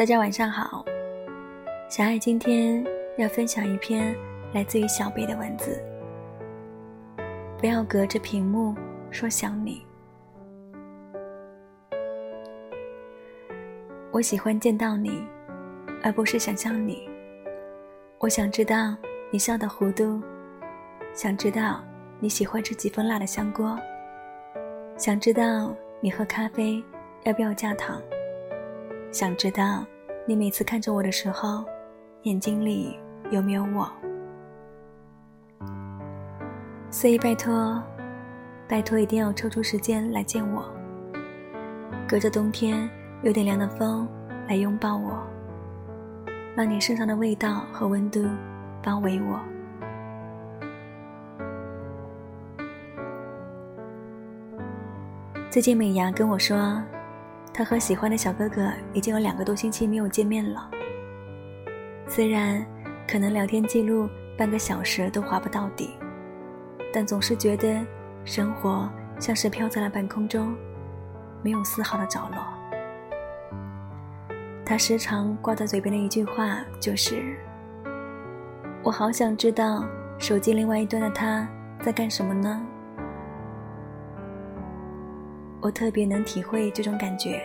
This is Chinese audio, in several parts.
大家晚上好，小爱今天要分享一篇来自于小贝的文字。不要隔着屏幕说想你，我喜欢见到你，而不是想象你。我想知道你笑的弧度，想知道你喜欢吃几分辣的香锅，想知道你喝咖啡要不要加糖。想知道你每次看着我的时候，眼睛里有没有我？所以拜托，拜托，一定要抽出时间来见我。隔着冬天有点凉的风来拥抱我，让你身上的味道和温度包围我。最近美牙跟我说。他和喜欢的小哥哥已经有两个多星期没有见面了。虽然可能聊天记录半个小时都划不到底，但总是觉得生活像是飘在了半空中，没有丝毫的着落。他时常挂在嘴边的一句话就是：“我好想知道手机另外一端的他在干什么呢？”我特别能体会这种感觉，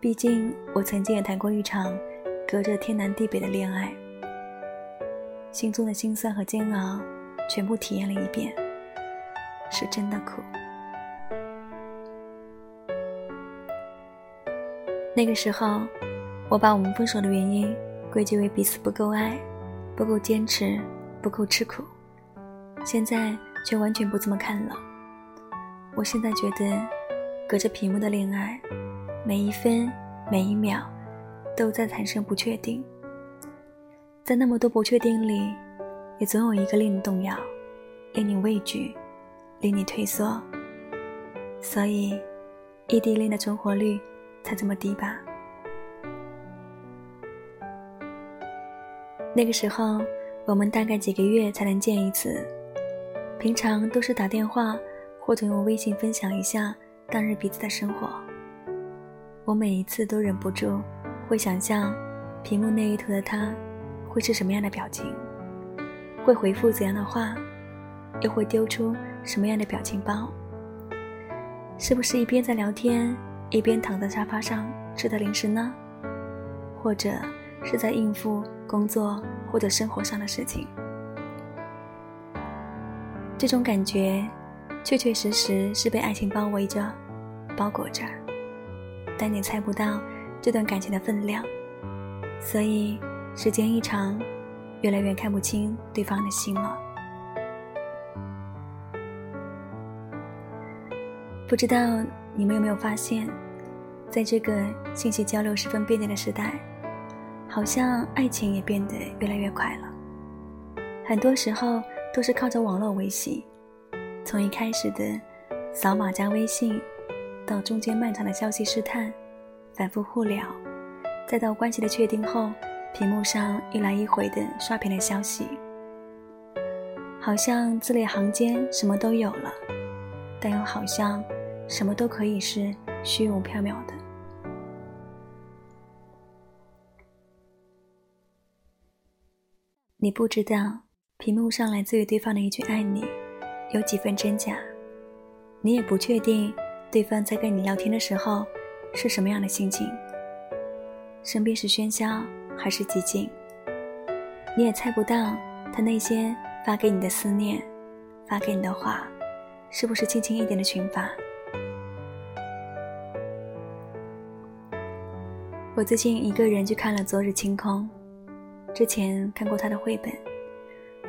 毕竟我曾经也谈过一场隔着天南地北的恋爱，心中的辛酸和煎熬全部体验了一遍，是真的苦。那个时候，我把我们分手的原因归结为彼此不够爱、不够坚持、不够吃苦，现在却完全不这么看了。我现在觉得，隔着屏幕的恋爱，每一分每一秒都在产生不确定。在那么多不确定里，也总有一个令你动摇、令你畏惧、令你退缩。所以，异地恋的存活率才这么低吧？那个时候，我们大概几个月才能见一次，平常都是打电话。或者用微信分享一下当日彼此的生活。我每一次都忍不住会想象，屏幕那一头的他会是什么样的表情，会回复怎样的话，又会丢出什么样的表情包？是不是一边在聊天，一边躺在沙发上吃的零食呢？或者是在应付工作或者生活上的事情？这种感觉。确确实实是被爱情包围着、包裹着，但你猜不到这段感情的分量，所以时间一长，越来越看不清对方的心了。不知道你们有没有发现，在这个信息交流十分便利的时代，好像爱情也变得越来越快了。很多时候都是靠着网络维系。从一开始的扫码加微信，到中间漫长的消息试探、反复互聊，再到关系的确定后，屏幕上一来一回的刷屏的消息，好像字里行间什么都有了，但又好像什么都可以是虚无缥缈的。你不知道，屏幕上来自于对方的一句“爱你”。有几分真假，你也不确定对方在跟你聊天的时候是什么样的心情，身边是喧嚣还是寂静，你也猜不到他那些发给你的思念，发给你的话，是不是轻轻一点的群发。我最近一个人去看了《昨日清空》，之前看过他的绘本，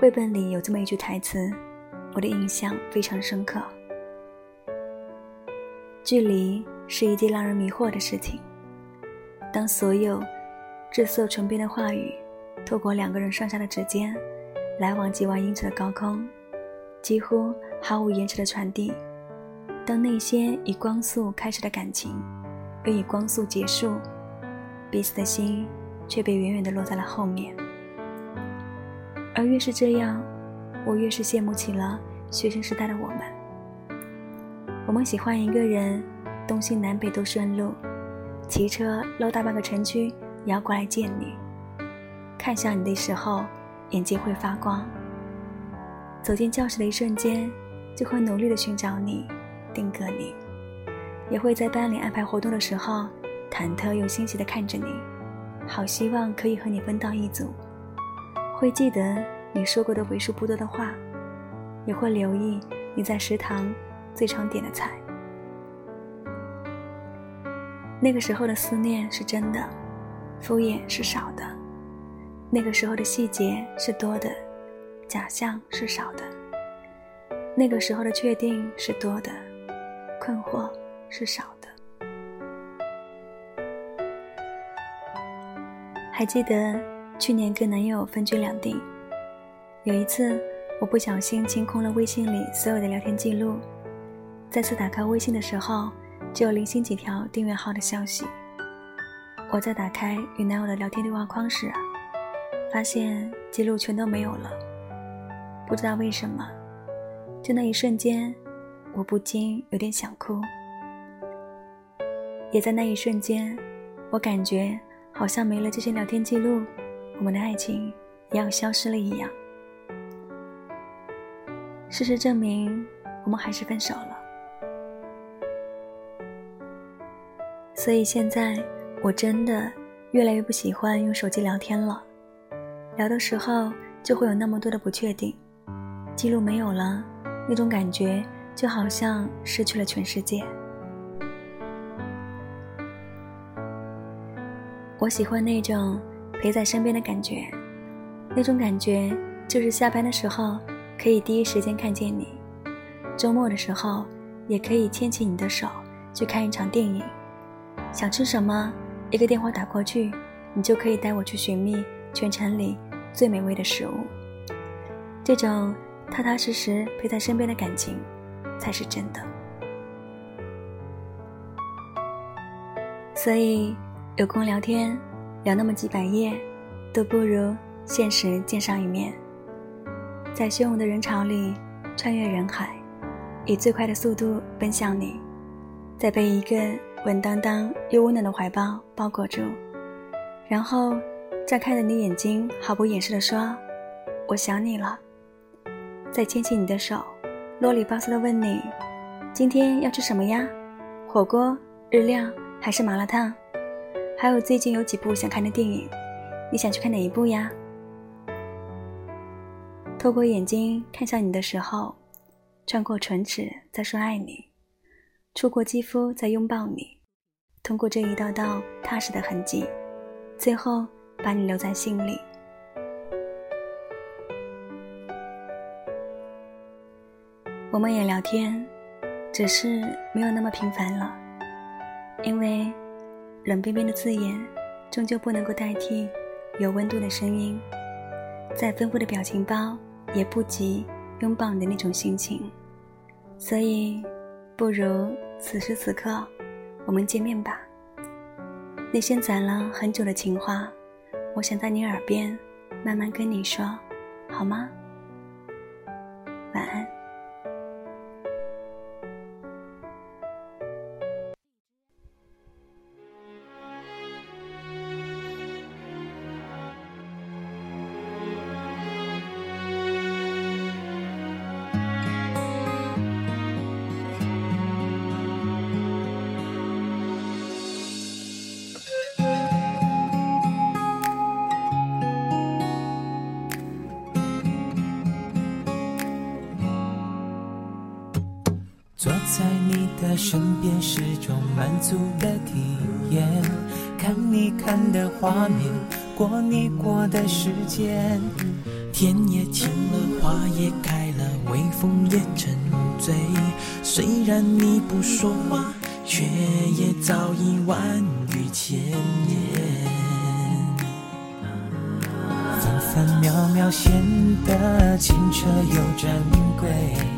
绘本里有这么一句台词。我的印象非常深刻。距离是一件让人迷惑的事情。当所有至色唇边的话语，透过两个人上下的指尖，来往几万英尺的高空，几乎毫无延迟的传递；当那些以光速开始的感情，又以光速结束，彼此的心却被远远地落在了后面。而越是这样。我越是羡慕起了学生时代的我们。我们喜欢一个人，东西南北都顺路，骑车绕大半个城区也要过来见你。看向你的时候，眼睛会发光。走进教室的一瞬间，就会努力的寻找你，定格你。也会在班里安排活动的时候，忐忑又欣喜的看着你，好希望可以和你分到一组。会记得你说过的为数不多的话，也会留意你在食堂最常点的菜。那个时候的思念是真的，敷衍是少的；那个时候的细节是多的，假象是少的；那个时候的确定是多的，困惑是少的。还记得。去年跟男友分居两地，有一次我不小心清空了微信里所有的聊天记录，再次打开微信的时候，只有零星几条订阅号的消息。我在打开与男友的聊天对话框时，发现记录全都没有了。不知道为什么，就那一瞬间，我不禁有点想哭。也在那一瞬间，我感觉好像没了这些聊天记录。我们的爱情也要消失了一样。事实证明，我们还是分手了。所以现在我真的越来越不喜欢用手机聊天了。聊的时候就会有那么多的不确定，记录没有了，那种感觉就好像失去了全世界。我喜欢那种。陪在身边的感觉，那种感觉就是下班的时候可以第一时间看见你，周末的时候也可以牵起你的手去看一场电影。想吃什么，一个电话打过去，你就可以带我去寻觅全城里最美味的食物。这种踏踏实实陪在身边的感情，才是真的。所以有空聊天。聊那么几百页，都不如现实见上一面。在汹涌的人潮里穿越人海，以最快的速度奔向你，再被一个稳当当又温暖的怀抱包裹住，然后再看着你眼睛，毫不掩饰地说：“我想你了。”再牵起你的手，啰里吧嗦地问你：“今天要吃什么呀？火锅、日料还是麻辣烫？”还有最近有几部想看的电影，你想去看哪一部呀？透过眼睛看向你的时候，穿过唇齿在说爱你，触过肌肤在拥抱你，通过这一道道踏实的痕迹，最后把你留在心里。我们也聊天，只是没有那么频繁了，因为。冷冰冰的字眼，终究不能够代替有温度的声音。再丰富的表情包，也不及拥抱你的那种心情。所以，不如此时此刻，我们见面吧。那些攒了很久的情话，我想在你耳边慢慢跟你说，好吗？晚安。在身边是种满足的体验，看你看的画面，过你过的时间，天也晴了，花也开了，微风也沉醉。虽然你不说话，却也早已万语千言。分分秒秒显得清澈又珍贵。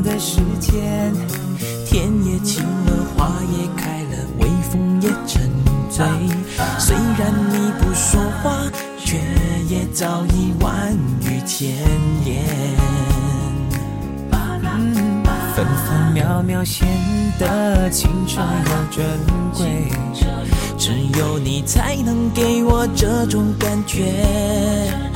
的时间。天也晴了，花也开了，微风也沉醉。虽然你不说话，却也早已万语千言。分分秒秒显得清澈又珍贵，只有你才能给我这种感觉。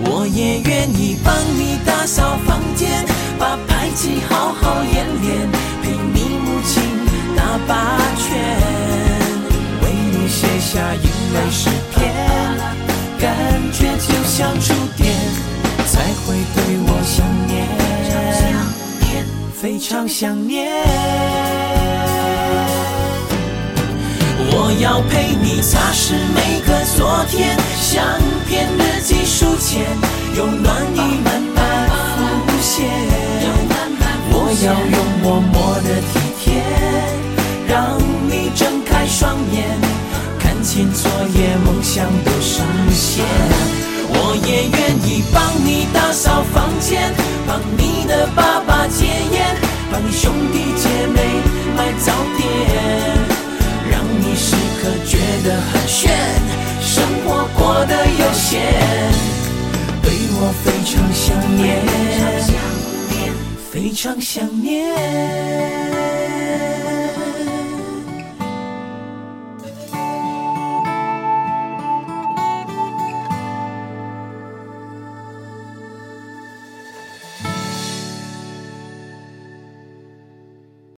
我也愿意帮你打扫房间，把排挤好好演练，陪你母亲打八圈，为你写下英美诗篇，感觉就像触电，才会对我想念。非常想念。要陪你擦拭每个昨天，相片、日记、书签，有暖意慢慢浮现。我要用默默的体贴，让你睁开双眼，看见昨夜梦想都实现。我也愿意帮你打扫房间，帮你的爸爸戒烟，帮你兄弟姐妹买早点，让你时刻觉得很炫，生活过得悠闲，对我非常想念，非常想念。